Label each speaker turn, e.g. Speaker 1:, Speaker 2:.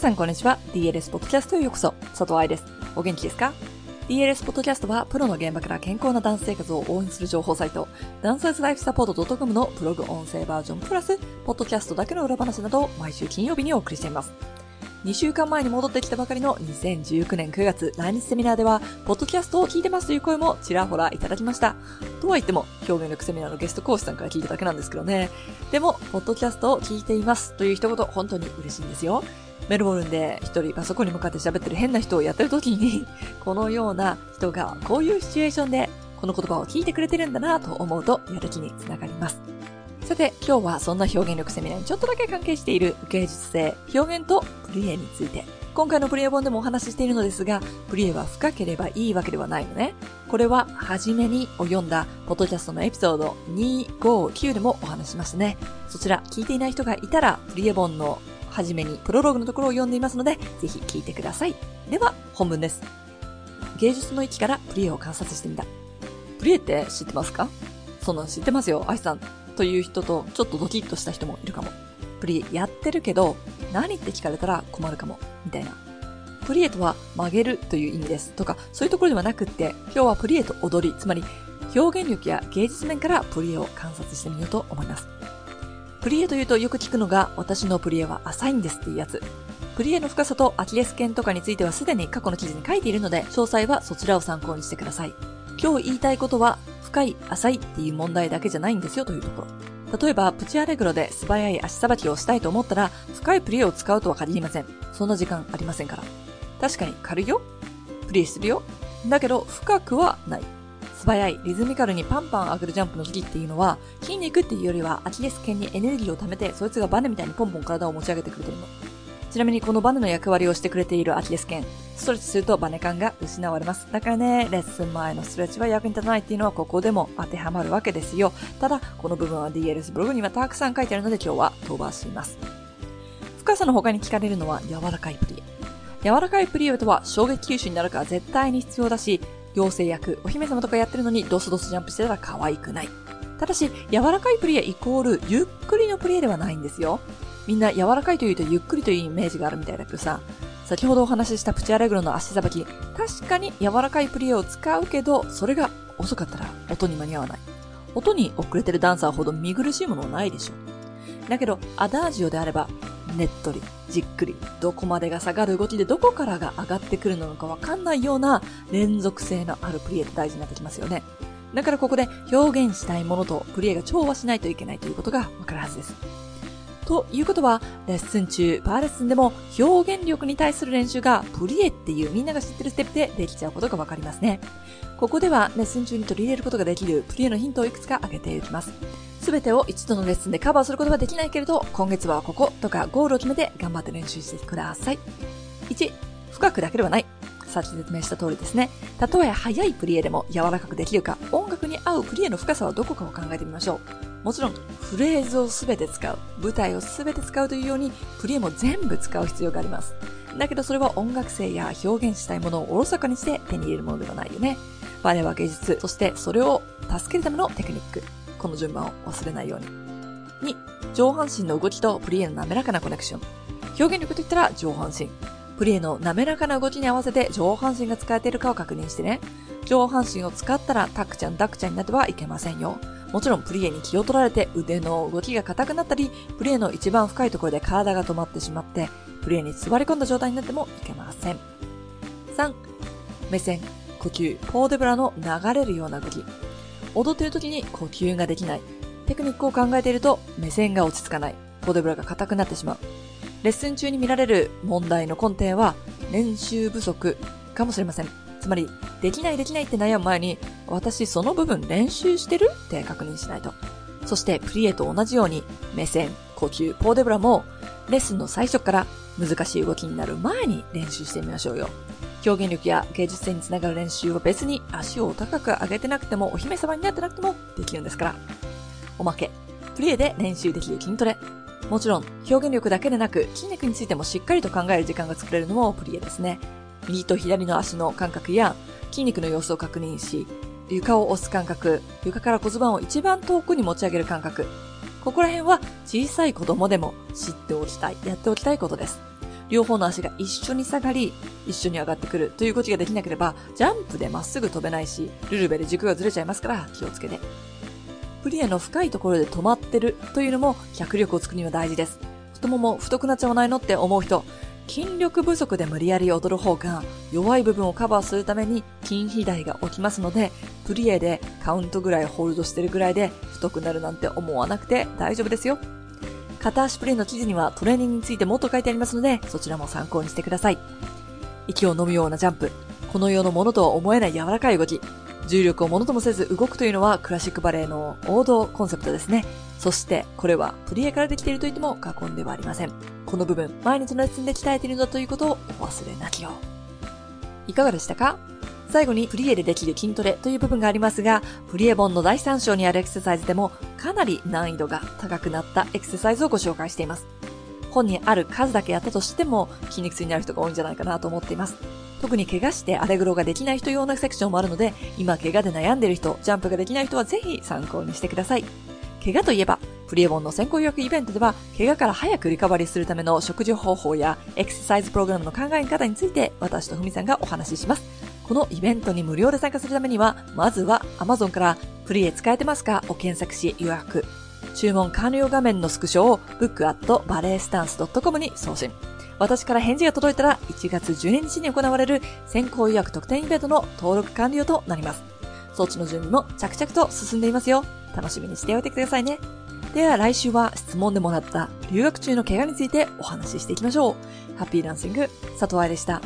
Speaker 1: さんこんにちは。DLS ポッドキャストへようこそ。佐藤愛です。お元気ですか？DLS ポッドキャストは、プロの現場から健康なダンス生活を応援する情報サイト、ダンサーズライフサポート .com のブログ音声バージョンプラス、ポッドキャストだけの裏話などを毎週金曜日にお送りしています。2週間前に戻ってきたばかりの2019年9月来日セミナーでは、ポッドキャストを聞いてますという声もちらほらいただきました。とは言っても、表現力セミナーのゲスト講師さんから聞いただけなんですけどね。でも、ポッドキャストを聞いていますという一言、本当に嬉しいんですよ。メルボルンで一人パソコンに向かって喋ってる変な人をやってる時に、このような人がこういうシチュエーションでこの言葉を聞いてくれてるんだなと思うとやる気につながります。さて、今日はそんな表現力セミナーにちょっとだけ関係している芸術性、表現とプリエについて。今回のプリエ本でもお話ししているのですが、プリエは深ければいいわけではないのね。これは、はじめにを読んだ、ポッドキャストのエピソード259でもお話しましたね。そちら、聞いていない人がいたら、プリエ本のはじめにプロローグのところを読んでいますので、ぜひ聞いてください。では、本文です。芸術の域からプリエを観察してみた。プリエって知ってますか？その知ってますよ、アイさん。という人と、ちょっとドキッとした人もいるかも。プリエやってるけど、何って聞かれたら困るかも。みたいな。プリエとは曲げるという意味です。とか、そういうところではなくって、今日はプリエと踊り、つまり表現力や芸術面からプリエを観察してみようと思います。プリエというとよく聞くのが、私のプリエは浅いんですっていうやつ。プリエの深さとアキレス腱とかについてはすでに過去の記事に書いているので、詳細はそちらを参考にしてください。今日言いたいことは、深い、浅いっていう問題だけじゃないんですよというところ。例えば、プチアレグロで素早い足さばきをしたいと思ったら、深いプリエを使うとは限りません。そんな時間ありませんから。確かに軽いよ。プリエするよ。だけど、深くはない。素早い、リズミカルにパンパン上がるジャンプの時期っていうのは、筋肉っていうよりはアキレス腱にエネルギーを貯めて、そいつがバネみたいにポンポン体を持ち上げてくれてるの。ちなみにこのバネの役割をしてくれているアキレス腱、ストレッチするとバネ感が失われます。だからね、レッスン前のストレッチは役に立たないっていうのはここでも当てはまるわけですよ。ただ、この部分は DLS ブログにはたくさん書いてあるので今日は飛ばします。深さの他に聞かれるのは柔らかいプリエ。柔らかいプリエとは衝撃吸収になるから絶対に必要だし、妖精役、お姫様とかやってるのにドスドスジャンプしてたら可愛くない。ただし、柔らかいプリエイコールゆっくりのプリエではないんですよ。みんな柔らかいというとゆっくりというイメージがあるみたいだけどさ、先ほどお話ししたプチアレグロの足さばき、確かに柔らかいプリエを使うけど、それが遅かったら音に間に合わない。音に遅れてるダンサーほど見苦しいものはないでしょ。だけど、アダージオであれば、ねっとり、じっくり、どこまでが下がる動きでどこからが上がってくるのかわかんないような連続性のあるプリエって大事になってきますよね。だからここで表現したいものとプリエが調和しないといけないということがわかるはずです。ということは、レッスン中、バーレッスンでも表現力に対する練習がプリエっていうみんなが知ってるステップでできちゃうことがわかりますね。ここではレッスン中に取り入れることができるプリエのヒントをいくつか挙げていきます。すべてを一度のレッスンでカバーすることはできないけれど、今月はこことかゴールを決めて頑張って練習してください。1、深くだけではない。さっき説明した通りですね。たとえ速いプリエでも柔らかくできるか、音楽に合うプリエの深さはどこかを考えてみましょう。もちろん、フレーズをすべて使う、舞台をすべて使うというように、プリエも全部使う必要があります。だけどそれは音楽性や表現したいものをおろそかにして手に入れるものではないよね。バレは芸術、そしてそれを助けるためのテクニック。この順番を忘れないように。2、上半身の動きとプリエの滑らかなコネクション。表現力といったら上半身。プリエの滑らかな動きに合わせて上半身が使えているかを確認してね。上半身を使ったらタクちゃんダクちゃんになってはいけませんよ。もちろんプリエに気を取られて腕の動きが硬くなったり、プリエの一番深いところで体が止まってしまって、プリエに座り込んだ状態になってもいけません。3、目線、呼吸、ポーデブラの流れるような動き。踊っている時に呼吸ができない。テクニックを考えていると目線が落ち着かない。ポーデブラが硬くなってしまう。レッスン中に見られる問題の根底は練習不足かもしれません。つまり、できないできないって悩む前に、私その部分練習してる？って確認しないと。そして、プリエと同じように、目線、呼吸、ポーデブラも、レッスンの最初から難しい動きになる前に練習してみましょうよ。表現力や芸術性につながる練習は別に足を高く上げてなくてもお姫様になってなくてもできるんですから。おまけ。プリエで練習できる筋トレ。もちろん、表現力だけでなく、筋肉についてもしっかりと考える時間が作れるのもプリエですね。右と左の足の感覚や筋肉の様子を確認し、床を押す感覚、床から骨盤を一番遠くに持ち上げる感覚。ここら辺は小さい子供でも知っておきたい、やっておきたいことです。両方の足が一緒に下がり、一緒に上がってくるという動きができなければ、ジャンプでまっすぐ飛べないし、ルルベで軸がずれちゃいますから気をつけて。プリエの深いところで止まってるというのも脚力を作るには大事です。太もも太くなっちゃわないのって思う人、筋力不足で無理やり踊る方が弱い部分をカバーするために筋肥大が起きますので、プリエでカウントぐらいホールドしてるぐらいで太くなるなんて思わなくて大丈夫ですよ。片足プレイの記事にはトレーニングについてもっと書いてありますので、そちらも参考にしてください。息を飲むようなジャンプ、この世のものとは思えない柔らかい動き、重力をものともせず動くというのはクラシックバレエの王道コンセプトですね。そして、これはプリエからできていると言っても過言ではありません。この部分、毎日のレッスンで鍛えているのだということをお忘れなきよう。いかがでしたか？最後にプリエでできる筋トレという部分がありますが、プリエ本の第3章にあるエクササイズでもかなり難易度が高くなったエクササイズをご紹介しています。本にある数だけやったとしても筋肉痛になる人が多いんじゃないかなと思っています。特に怪我してアレグロができない人用のセクションもあるので、今怪我で悩んでいる人、ジャンプができない人はぜひ参考にしてください。怪我といえば、プリエボンの先行予約イベントでは、怪我から早くリカバリーするための食事方法やエクササイズプログラムの考え方について、私とふみさんがお話しします。このイベントに無料で参加するためには、まずは Amazon からプリエ使えてますか？を検索し予約。注文完了画面のスクショを book.balletstance.com に送信。私から返事が届いたら1月12日に行われる先行予約特典イベントの登録完了となります。装置の準備も着々と進んでいますよ。楽しみにしておいてくださいね。では来週は質問でもらった留学中の怪我についてお話ししていきましょう。ハッピーランシング、佐藤愛でした。